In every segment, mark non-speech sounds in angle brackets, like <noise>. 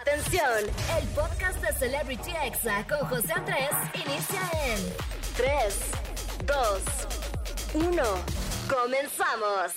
Atención, el podcast de Celebrity Exa con José Andrés inicia en 3, 2, 1. Comenzamos.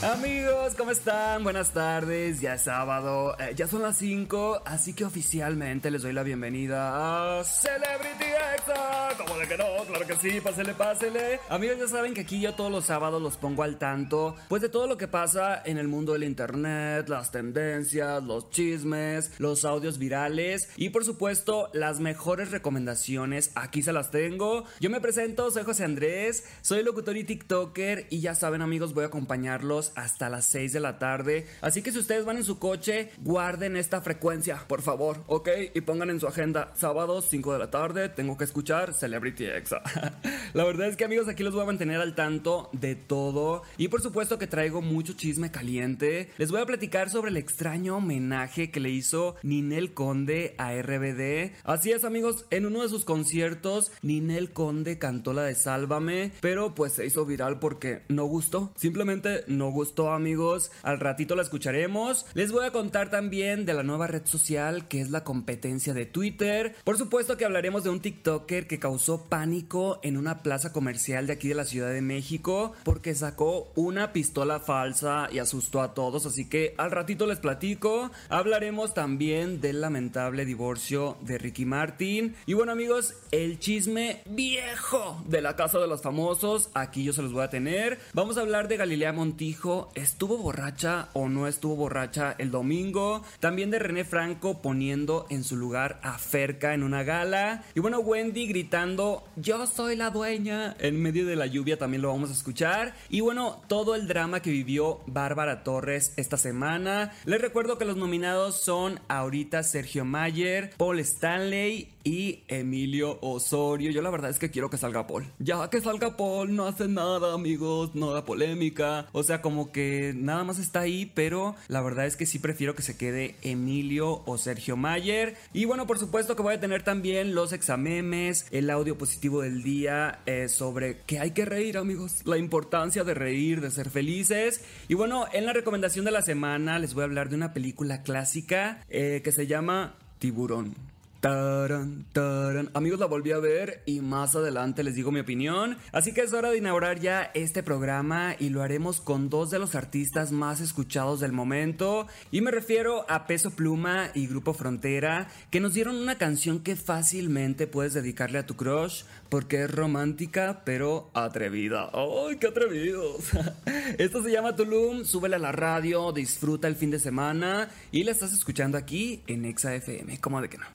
Amigos, ¿cómo están? Buenas tardes, ya es sábado, eh, ya son las 5, así que oficialmente les doy la bienvenida a Celebrity Exa. ¿Cómo de que no? Claro que sí, pásele, pásele. Amigos, ya saben que aquí yo todos los sábados los pongo al tanto, pues de todo lo que pasa en el mundo del internet, las tendencias, los chismes, los audios virales y por supuesto las mejores recomendaciones, aquí se las tengo. Yo me presento, soy José Andrés, soy locutor y TikToker y ya saben amigos, voy a acompañarlos hasta las 6 de la tarde. Así que si ustedes van en su coche, guarden esta frecuencia, por favor, ¿ok? Y pongan en su agenda sábados 5 de la tarde, tengo que escuchar Celebrity Exa. <laughs> la verdad es que amigos, aquí los voy a mantener al tanto de todo. Y por supuesto que traigo mucho chisme caliente. Les voy a platicar sobre el extraño homenaje que le hizo Ninel Conde a RBD. Así es amigos, en uno de sus conciertos, Ninel Conde cantó la de Sálvame, pero pues se hizo viral porque no gustó. Simplemente no gustó amigos, al ratito la escucharemos. Les voy a contar también de la nueva red social que es la competencia de Twitter. Por supuesto que hablaremos de un Que causó pánico en una plaza comercial de aquí de la Ciudad de México porque sacó una pistola falsa y asustó a todos, así que al ratito les platico. Hablaremos también del lamentable divorcio de Ricky Martin. Y bueno amigos, el chisme viejo de la casa de los famosos, aquí yo se los voy a tener. Vamos a hablar de Galilea Montijo estuvo borracha o no estuvo borracha el domingo. También de René Franco poniendo en su lugar a Ferca en una gala. Y bueno, Wendy gritando, yo soy la dueña. En medio de la lluvia también lo vamos a escuchar. Y bueno, todo el drama que vivió Bárbara Torres esta semana. Les recuerdo que los nominados son ahorita Sergio Mayer, Paul Stanley y Emilio Osorio. Yo la verdad es que quiero que salga Paul. Ya que salga Paul, no hace nada, amigos, no da polémica. O sea, como que nada más está ahí, pero la verdad es que sí prefiero que se quede Emilio o Sergio Mayer. Y bueno, por supuesto que voy a tener también los examemes, el audio positivo del día eh, sobre que hay que reír, amigos. La importancia de reír, de ser felices. Y bueno, en la recomendación de la semana les voy a hablar de una película clásica eh, que se llama Tiburón. Taran, taran. Amigos, la volví a ver y más adelante les digo mi opinión. Así que es hora de inaugurar ya este programa y lo haremos con dos de los artistas más escuchados del momento. Y me refiero a Peso Pluma y Grupo Frontera, que nos dieron una canción que fácilmente puedes dedicarle a tu crush porque es romántica pero atrevida. ¡Ay, qué atrevidos! <laughs> Esto se llama Tulum, súbele a la radio, disfruta el fin de semana y la estás escuchando aquí en Exa FM. ¿Cómo de que no?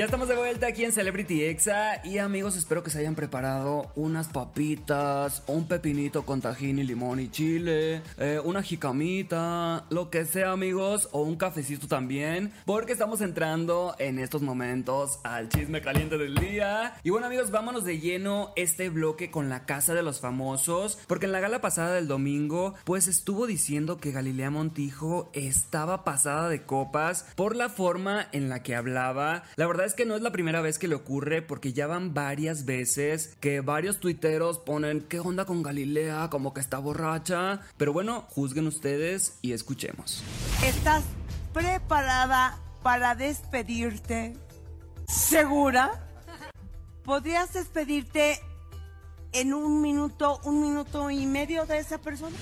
Ya estamos de vuelta aquí en Celebrity Exa y amigos espero que se hayan preparado unas papitas, un pepinito con tajín y limón y chile, eh, una jicamita, lo que sea amigos, o un cafecito también, porque estamos entrando en estos momentos al chisme caliente del día. Y bueno amigos, vámonos de lleno este bloque con la casa de los famosos, porque en la gala pasada del domingo pues estuvo diciendo que Galilea Montijo estaba pasada de copas por la forma en la que hablaba. La verdad es que no es la primera vez que le ocurre porque ya van varias veces que varios tuiteros ponen qué onda con Galilea, como que está borracha. Pero bueno, juzguen ustedes y escuchemos. ¿Estás preparada para despedirte? ¿Segura? ¿Podrías despedirte en un minuto, un minuto y medio de esa persona?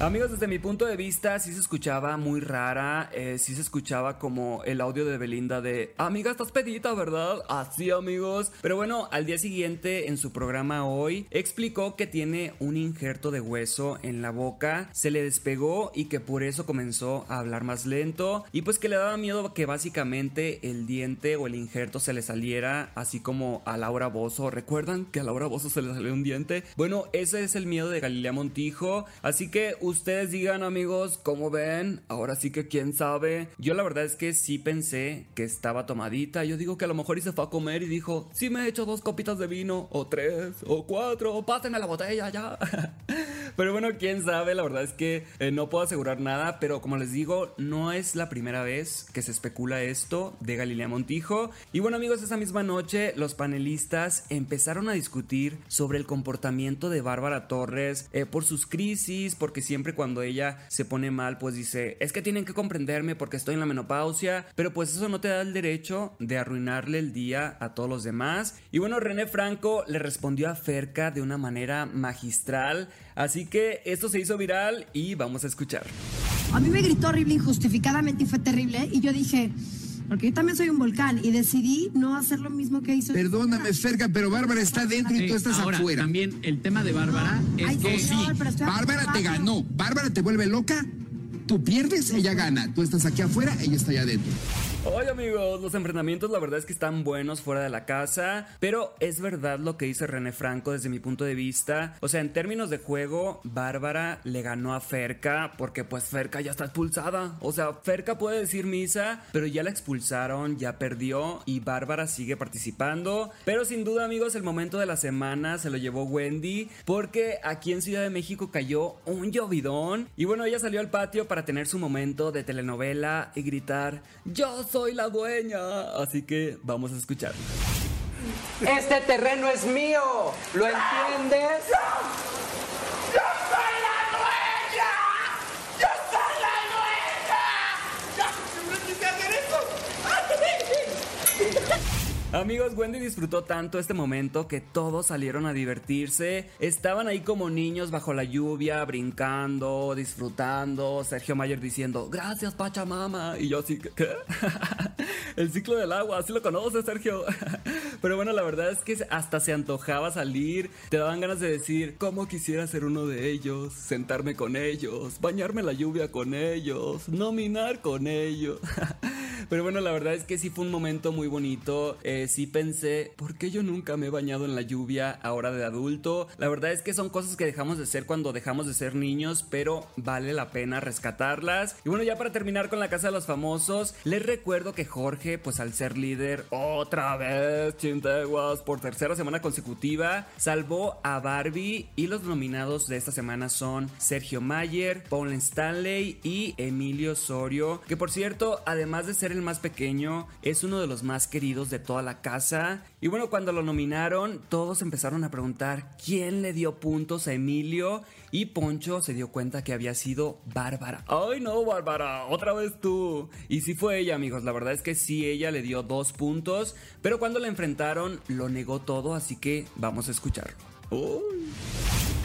Amigos, desde mi punto de vista sí se escuchaba muy rara, eh, sí se escuchaba como el audio de Belinda de Amiga, estás pedita, ¿verdad? Así amigos. Pero bueno, al día siguiente en su programa hoy explicó que tiene un injerto de hueso en la boca, se le despegó y que por eso comenzó a hablar más lento y pues que le daba miedo que básicamente el diente o el injerto se le saliera así como a Laura Bozo. ¿Recuerdan que a Laura Bozo se le salió un diente? Bueno, ese es el miedo de Galilea Montijo, así que ustedes digan amigos, ¿cómo ven? Ahora sí que quién sabe. Yo la verdad es que sí pensé que estaba tomadita. Yo digo que a lo mejor y se fue a comer y dijo, sí me he hecho dos copitas de vino, o tres, o cuatro, o pásenme la botella ya. <laughs> Pero bueno, quién sabe, la verdad es que eh, no puedo asegurar nada, pero como les digo, no es la primera vez que se especula esto de Galilea Montijo. Y bueno amigos, esa misma noche los panelistas empezaron a discutir sobre el comportamiento de Bárbara Torres eh, por sus crisis, porque siempre cuando ella se pone mal, pues dice, es que tienen que comprenderme porque estoy en la menopausia, pero pues eso no te da el derecho de arruinarle el día a todos los demás. Y bueno, René Franco le respondió a Ferca de una manera magistral, así que esto se hizo viral y vamos a escuchar. A mí me gritó horrible injustificadamente y fue terrible y yo dije... Porque yo también soy un volcán y decidí no hacer lo mismo que hizo. Perdóname, Ferca, pero Bárbara está dentro y tú estás Ahora, afuera. También el tema de Bárbara es Ay, que sí. Bárbara te ganó. Bárbara te vuelve loca. Tú pierdes, ella gana. Tú estás aquí afuera, ella está allá adentro. Hola amigos, los enfrentamientos la verdad es que están buenos fuera de la casa, pero es verdad lo que dice René Franco desde mi punto de vista. O sea, en términos de juego, Bárbara le ganó a Ferca porque pues Ferca ya está expulsada. O sea, Ferca puede decir misa, pero ya la expulsaron, ya perdió y Bárbara sigue participando. Pero sin duda amigos, el momento de la semana se lo llevó Wendy porque aquí en Ciudad de México cayó un llovidón y bueno, ella salió al patio para tener su momento de telenovela y gritar, yo soy la dueña. Así que vamos a escuchar. Este terreno es mío, ¿lo entiendes? Amigos, Wendy disfrutó tanto este momento que todos salieron a divertirse. Estaban ahí como niños bajo la lluvia, brincando, disfrutando. Sergio Mayer diciendo, gracias Pachamama. Y yo así, ¿qué? <laughs> El ciclo del agua, así lo conoces, Sergio. <laughs> Pero bueno, la verdad es que hasta se antojaba salir. Te daban ganas de decir, ¿cómo quisiera ser uno de ellos? Sentarme con ellos, bañarme la lluvia con ellos, nominar con ellos. <laughs> Pero bueno, la verdad es que sí fue un momento muy bonito. Eh, sí pensé, ¿por qué yo nunca me he bañado en la lluvia ahora de adulto? La verdad es que son cosas que dejamos de hacer cuando dejamos de ser niños, pero vale la pena rescatarlas. Y bueno, ya para terminar con la casa de los famosos, les recuerdo que Jorge, pues al ser líder, otra vez, chinteguas, por tercera semana consecutiva, salvó a Barbie y los nominados de esta semana son Sergio Mayer, Paul Stanley y Emilio Osorio, que por cierto, además de ser el más pequeño, es uno de los más queridos de toda la casa. Y bueno, cuando lo nominaron, todos empezaron a preguntar quién le dio puntos a Emilio y Poncho se dio cuenta que había sido Bárbara. Ay no, Bárbara, otra vez tú. Y sí fue ella, amigos, la verdad es que sí, ella le dio dos puntos, pero cuando la enfrentaron lo negó todo, así que vamos a escucharlo.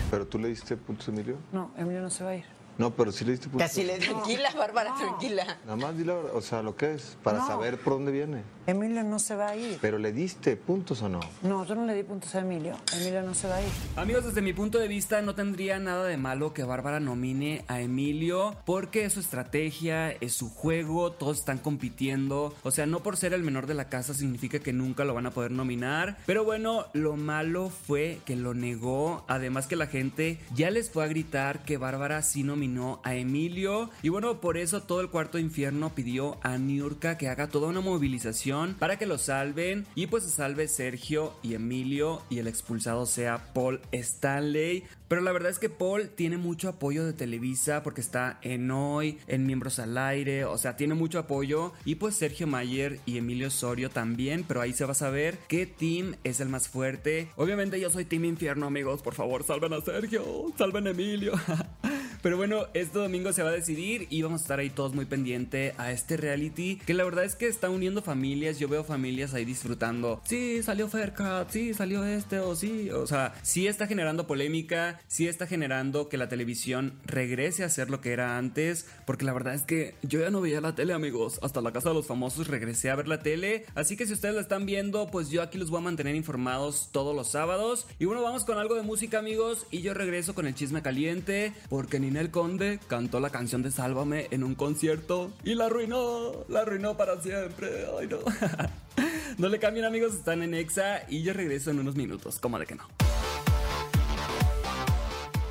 ¿Pero tú le diste puntos a Emilio? No, Emilio no se va a ir. No, pero sí le diste puntos. Casi le Tranquila, Bárbara, tranquila. Nada más dile, la verdad, o sea, lo que es, para No. saber por dónde viene. Emilio no se va a ir. ¿Pero le diste puntos o no? No, yo no le di puntos a Emilio. Emilio no se va a ir. Amigos, desde mi punto de vista no tendría nada de malo que Bárbara nomine a Emilio porque es su estrategia, es su juego, todos están compitiendo. O sea, no por ser el menor de la casa significa que nunca lo van a poder nominar. Pero bueno, lo malo fue que lo negó. Además que la gente ya les fue a gritar que Bárbara sí nominó a Emilio. Y bueno, por eso todo el cuarto infierno pidió a Niurka que haga toda una movilización para que lo salven. Y pues se salve Sergio y Emilio y el expulsado sea Paul Stanley. Pero la verdad es que Paul tiene mucho apoyo de Televisa porque está en Hoy, en Miembros al Aire, o sea, tiene mucho apoyo. Y pues Sergio Mayer y Emilio Osorio también, pero ahí se va a saber qué team es el más fuerte. Obviamente yo soy Team Infierno, amigos, por favor, salven a Sergio, salven a Emilio. <laughs> Pero bueno, este domingo se va a decidir y vamos a estar ahí todos muy pendiente a este reality que la verdad es que está uniendo familias. Yo veo familias ahí disfrutando. Sí, salió Fercat, sí, salió este o sí. O sea, sí está generando polémica, sí está generando que la televisión regrese a ser lo que era antes. Porque la verdad es que yo ya no veía la tele, amigos. Hasta la casa de los famosos regresé a ver la tele. Así que si ustedes la están viendo, pues yo aquí los voy a mantener informados todos los sábados. Y bueno, vamos con algo de música, amigos. Y yo regreso con el chisme caliente. Porque Ninel Conde cantó la canción de Sálvame en un concierto. Y la arruinó. La arruinó para siempre. Ay, no. <laughs> no le cambien, amigos. Están en Exa. Y yo regreso en unos minutos. Como de que no.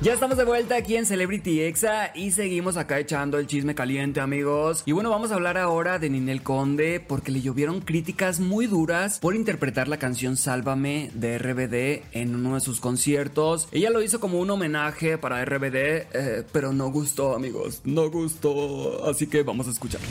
Ya estamos de vuelta aquí en Celebrity Exa y seguimos acá echando el chisme caliente, amigos. Y bueno, vamos a hablar ahora de Ninel Conde porque le llovieron críticas muy duras por interpretar la canción Sálvame de RBD en uno de sus conciertos. Ella lo hizo como un homenaje para RBD, eh, pero no gustó, amigos, no gustó. Así que vamos a escucharla.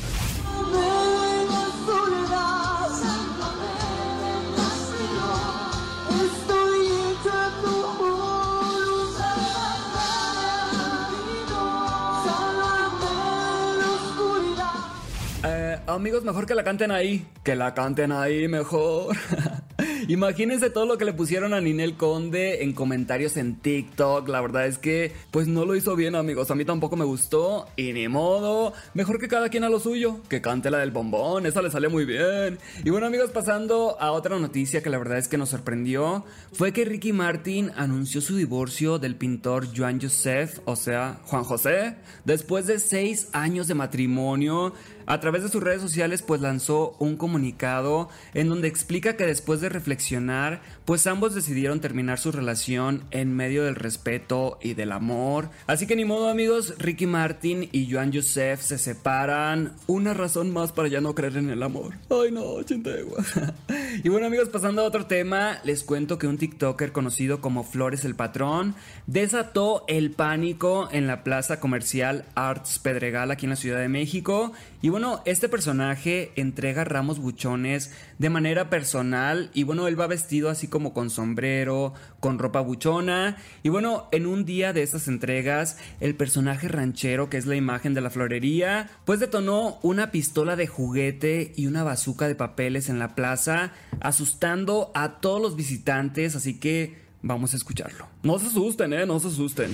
Amigos, mejor que la canten ahí. Que la canten ahí mejor. <laughs> Imagínense todo lo que le pusieron a Ninel Conde en comentarios en TikTok. La verdad es que, pues no lo hizo bien, amigos. A mí tampoco me gustó. Y ni modo. Mejor que cada quien a lo suyo. Que cante la del bombón. Esa le sale muy bien. Y bueno, amigos, pasando a otra noticia que la verdad es que nos sorprendió. Fue que Ricky Martin anunció su divorcio del pintor Joan Joseph, o sea, Juan José, después de seis años de matrimonio. A través de sus redes sociales pues lanzó un comunicado en donde explica que después de reflexionar pues ambos decidieron terminar su relación en medio del respeto y del amor. Así que ni modo amigos, Ricky Martin y Joan Joseph se separan. Una razón más para ya no creer en el amor. Ay no, chintegua. <laughs> y bueno amigos, pasando a otro tema, les cuento que un TikToker conocido como Flores el Patrón desató el pánico en la plaza comercial Arts Pedregal aquí en la Ciudad de México. Y bueno, este personaje entrega ramos buchones de manera personal y bueno, él va vestido así como con sombrero, con ropa buchona y bueno, en un día de estas entregas, el personaje ranchero que es la imagen de la florería, pues detonó una pistola de juguete y una bazuca de papeles en la plaza, asustando a todos los visitantes, así que vamos a escucharlo. No se asusten, eh, no se asusten.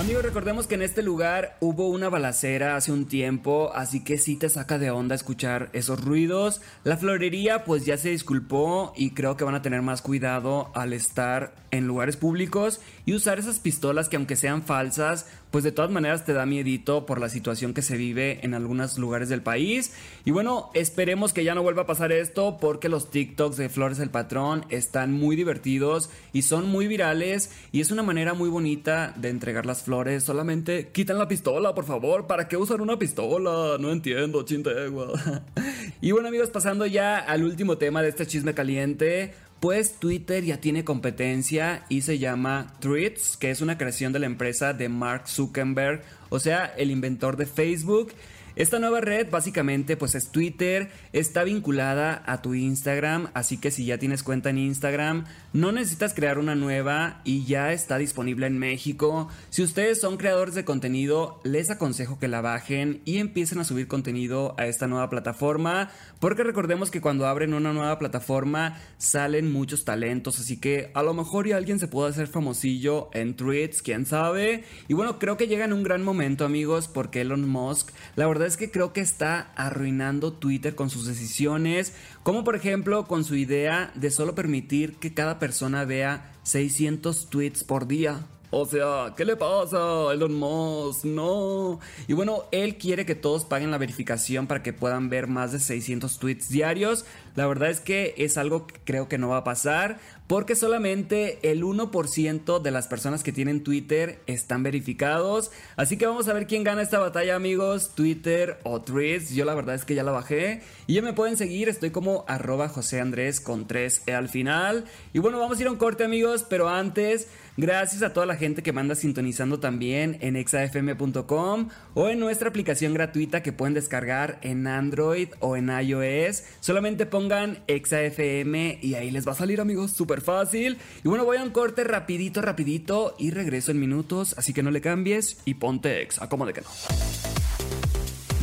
Amigos, recordemos que en este lugar hubo una balacera hace un tiempo, así que sí te saca de onda escuchar esos ruidos. La florería pues ya se disculpó y creo que van a tener más cuidado al estar en lugares públicos y usar esas pistolas que aunque sean falsas, pues de todas maneras te da miedito por la situación que se vive en algunos lugares del país. Y bueno, esperemos que ya no vuelva a pasar esto porque los TikToks de Flores el Patrón están muy divertidos y son muy virales y es una manera muy bonita de entregar las flores. Solamente quitan la pistola, por favor. ¿Para qué usar una pistola? No entiendo, chintegua. <laughs> y bueno amigos, pasando ya al último tema de este chisme caliente pues Twitter ya tiene competencia y se llama Threads, que es una creación de la empresa de Mark Zuckerberg, o sea, el inventor de Facebook. Esta nueva red básicamente pues es Twitter, está vinculada a tu Instagram, así que si ya tienes cuenta en Instagram, no necesitas crear una nueva y ya está disponible en México. Si ustedes son creadores de contenido, les aconsejo que la bajen y empiecen a subir contenido a esta nueva plataforma, porque recordemos que cuando abren una nueva plataforma salen muchos talentos, así que a lo mejor ya alguien se puede hacer famosillo en Threads, quién sabe. Y bueno, creo que llega en un gran momento, amigos, porque Elon Musk, la verdad es que creo que está arruinando Twitter con sus decisiones, como por ejemplo con su idea de solo permitir que cada persona vea 600 tweets por día. O sea, ¿qué le pasa, Elon Musk? No. Y bueno, él quiere que todos paguen la verificación para que puedan ver más de 600 tweets diarios. La verdad es que es algo que creo que no va a pasar porque solamente el 1% de las personas que tienen Twitter están verificados. Así que vamos a ver quién gana esta batalla, amigos. Twitter o Threads. Yo la verdad es que ya la bajé. Y ya me pueden seguir. Estoy como arroba José Andrés con 3E al final. Y bueno, vamos a ir a un corte, amigos. Pero antes, gracias a toda la gente que manda sintonizando también en exafm.com o en nuestra aplicación gratuita que pueden descargar en Android o en iOS. Solamente pongan ExaFM y ahí les va a salir, amigos, súper fácil. Y bueno, voy a un corte rapidito, rapidito y regreso en minutos, así que no le cambies y ponte Exa, como de que no.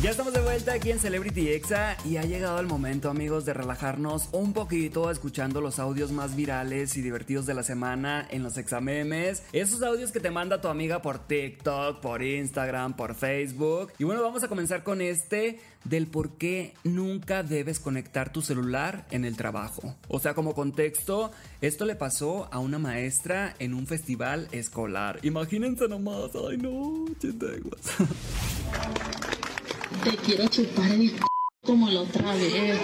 Ya estamos de vuelta aquí en Celebrity Exa y ha llegado el momento, amigos, de relajarnos un poquito escuchando los audios más virales y divertidos de la semana en los examemes. Esos audios que te manda tu amiga por TikTok, por Instagram, por Facebook. Y bueno, vamos a comenzar con este del por qué nunca debes conectar tu celular en el trabajo. O sea, como contexto, esto le pasó a una maestra en un festival escolar. Imagínense nomás, ay no, chinteguas. <laughs> Te quiero chupar el como la otra vez.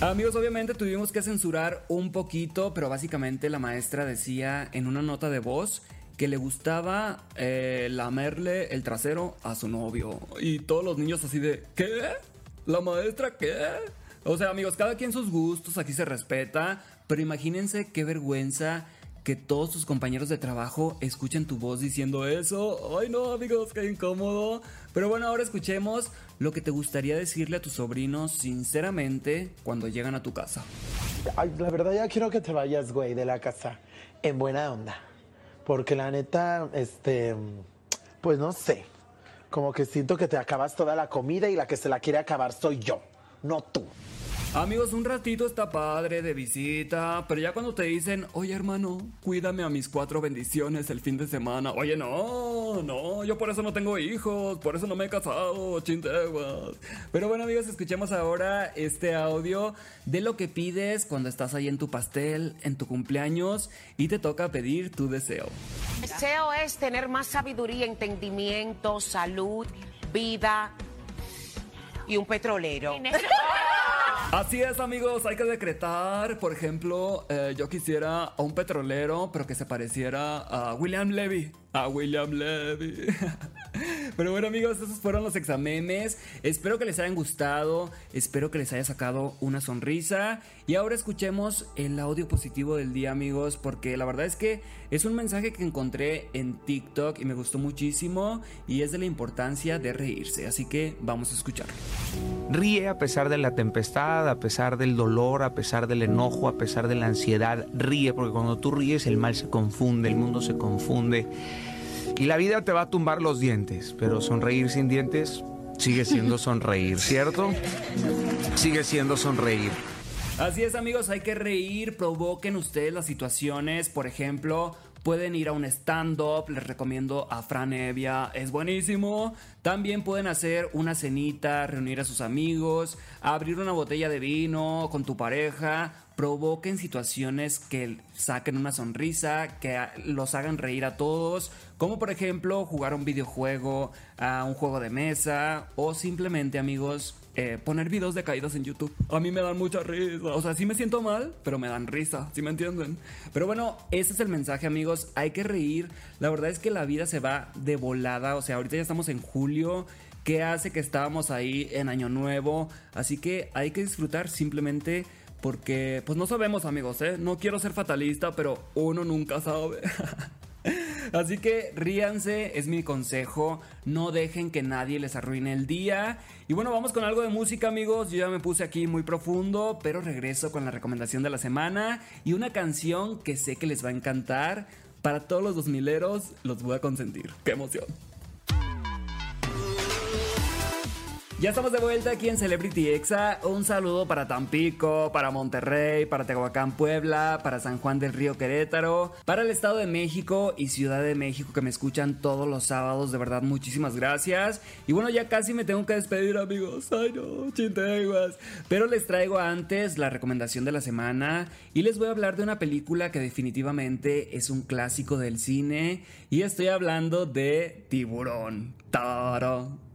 Amigos, obviamente tuvimos que censurar un poquito, pero básicamente la maestra decía en una nota de voz que le gustaba eh, lamerle el trasero a su novio. Y todos los niños así de, ¿qué? ¿La maestra qué? O sea, amigos, cada quien sus gustos, aquí se respeta, pero imagínense qué vergüenza que todos tus compañeros de trabajo escuchen tu voz diciendo eso. Ay no, amigos, qué incómodo. Pero bueno, ahora escuchemos lo que te gustaría decirle a tus sobrinos sinceramente cuando llegan a tu casa. Ay, la verdad ya quiero que te vayas, güey, de la casa en buena onda. Porque la neta, este, pues no sé, como que siento que te acabas toda la comida y la que se la quiere acabar soy yo, no tú. Amigos, un ratito está padre de visita, pero ya cuando te dicen, oye hermano, cuídame a mis cuatro bendiciones el fin de semana. Oye, no, no, yo por eso no tengo hijos, por eso no me he casado, chinteguas. Pero bueno, amigos, escuchemos ahora este audio de lo que pides cuando estás ahí en tu pastel, en tu cumpleaños y te toca pedir tu deseo. Deseo es tener más sabiduría, entendimiento, salud, vida y un petrolero. Así es, amigos, hay que decretar, por ejemplo, eh, yo quisiera a un petrolero, pero que se pareciera a William Levy. A William Levy. <laughs> Pero bueno amigos, esos fueron los examemes. Espero que les hayan gustado, espero que les haya sacado una sonrisa. Y ahora escuchemos el audio positivo del día amigos, porque la verdad es que es un mensaje que encontré en TikTok y me gustó muchísimo y es de la importancia de reírse. Así que vamos a escucharlo. Ríe a pesar de la tempestad, a pesar del dolor, a pesar del enojo, a pesar de la ansiedad. Ríe porque cuando tú ríes el mal se confunde, el mundo se confunde. Y la vida te va a tumbar los dientes, pero sonreír sin dientes sigue siendo <laughs> sonreír, ¿cierto? Sigue siendo sonreír. Así es amigos, hay que reír, provoquen ustedes las situaciones, por ejemplo, pueden ir a un stand-up, les recomiendo a Fran Evia, es buenísimo. También pueden hacer una cenita, reunir a sus amigos, abrir una botella de vino con tu pareja, provoquen situaciones que saquen una sonrisa, que los hagan reír a todos, como por ejemplo jugar un videojuego, a un juego de mesa o simplemente amigos eh, poner videos de caídas en YouTube. A mí me dan mucha risa. O sea, sí me siento mal, pero me dan risa, ¿sí me entienden? Pero bueno, ese es el mensaje, amigos. Hay que reír. La verdad es que la vida se va de volada. O sea, ahorita ya estamos en julio. ¿Qué hace que estábamos ahí en Año Nuevo? Así que hay que disfrutar simplemente porque, pues no sabemos, amigos, ¿eh? No quiero ser fatalista, pero uno nunca sabe. <laughs> Así que ríanse, es mi consejo. No dejen que nadie les arruine el día. Y bueno, vamos con algo de música, amigos. Yo ya me puse aquí muy profundo, pero regreso con la recomendación de la semana y una canción que sé que les va a encantar. Para todos los dos mileros, los voy a consentir. ¡Qué emoción! Ya estamos de vuelta aquí en Celebrity Exa. Un saludo para Tampico, para Monterrey, para Tehuacán, Puebla, para San Juan del Río Querétaro, para el Estado de México y Ciudad de México que me escuchan todos los sábados. De verdad, muchísimas gracias. Y bueno, ya casi me tengo que despedir, amigos. Ay, no, chinteguas. Pero les traigo antes la recomendación de la semana y les voy a hablar de una película que definitivamente es un clásico del cine. Y estoy hablando de Tiburón. Taro.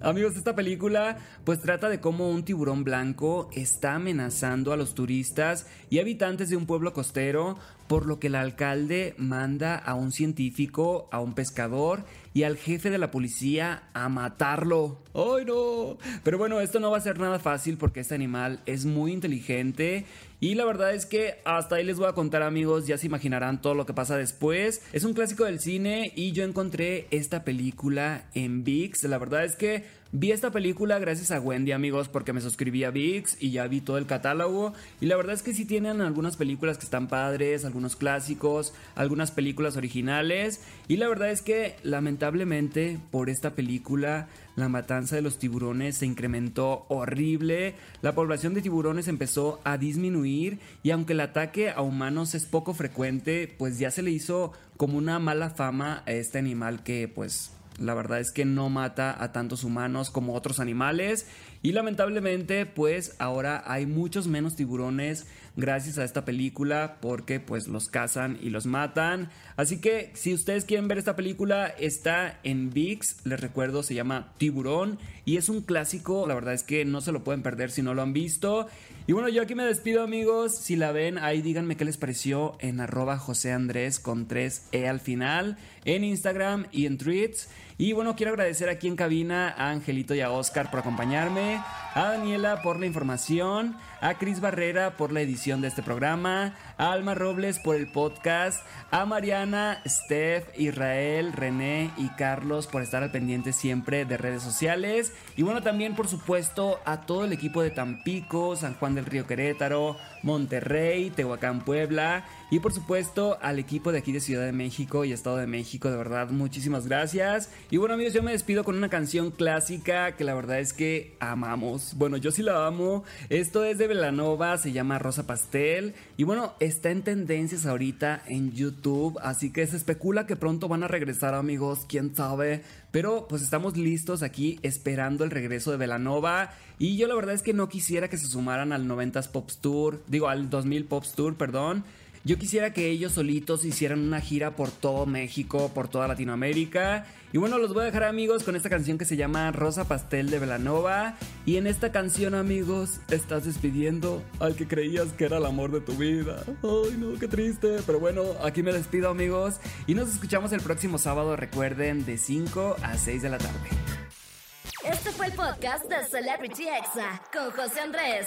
Amigos, esta película pues trata de cómo un tiburón blanco está amenazando a los turistas y habitantes de un pueblo costero, por lo que el alcalde manda a un científico, a un pescador y al jefe de la policía a matarlo. ¡Ay no! Pero bueno, esto no va a ser nada fácil porque este animal es muy inteligente y la verdad es que hasta ahí les voy a contar amigos, ya se imaginarán todo lo que pasa después. Es un clásico del cine y yo encontré esta película en VIX. La verdad es que Vi esta película gracias a Wendy, amigos, porque me suscribí a VIX y ya vi todo el catálogo. Y la verdad es que sí tienen algunas películas que están padres, algunos clásicos, algunas películas originales. Y la verdad es que lamentablemente por esta película la matanza de los tiburones se incrementó horrible, la población de tiburones empezó a disminuir y aunque el ataque a humanos es poco frecuente, pues ya se le hizo como una mala fama a este animal que pues la verdad es que no mata a tantos humanos como otros animales y lamentablemente pues ahora hay muchos menos tiburones gracias a esta película porque pues los cazan y los matan. Así que si ustedes quieren ver esta película está en VIX, les recuerdo se llama Tiburón y es un clásico, la verdad es que no se lo pueden perder si no lo han visto. Y bueno, yo aquí me despido amigos, si la ven ahí díganme qué les pareció en arroba José Andrés con 3E al final, en Instagram y en tweets. Y bueno, quiero agradecer aquí en cabina a Angelito y a Oscar por acompañarme, a Daniela por la información, a Cris Barrera por la edición de este programa, a Alma Robles por el podcast, a Mariana, Steph, Israel, René y Carlos por estar al pendiente siempre de redes sociales. Y bueno, también por supuesto a todo el equipo de Tampico, San Juan del Río Querétaro, Monterrey, Tehuacán, Puebla y por supuesto al equipo de aquí de Ciudad de México y Estado de México, de verdad, muchísimas gracias. Y bueno amigos, yo me despido con una canción clásica que la verdad es que amamos. Bueno, yo sí la amo. Esto es de Velanova, se llama Rosa Pastel. Y bueno, está en tendencias ahorita en YouTube, así que se especula que pronto van a regresar amigos, quién sabe. Pero pues estamos listos aquí esperando el regreso de Velanova. Y yo la verdad es que no quisiera que se sumaran al 90s Pops Tour, digo al 2000 Pops Tour, perdón. Yo quisiera que ellos solitos hicieran una gira por todo México, por toda Latinoamérica. Y bueno, los voy a dejar amigos con esta canción que se llama Rosa Pastel de Velanova. Y en esta canción, amigos, estás despidiendo al que creías que era el amor de tu vida. Ay, no, qué triste. Pero bueno, aquí me despido, amigos. Y nos escuchamos el próximo sábado, recuerden, de 5 a 6 de la tarde. Este fue el podcast de Celebrity Exa con José Andrés.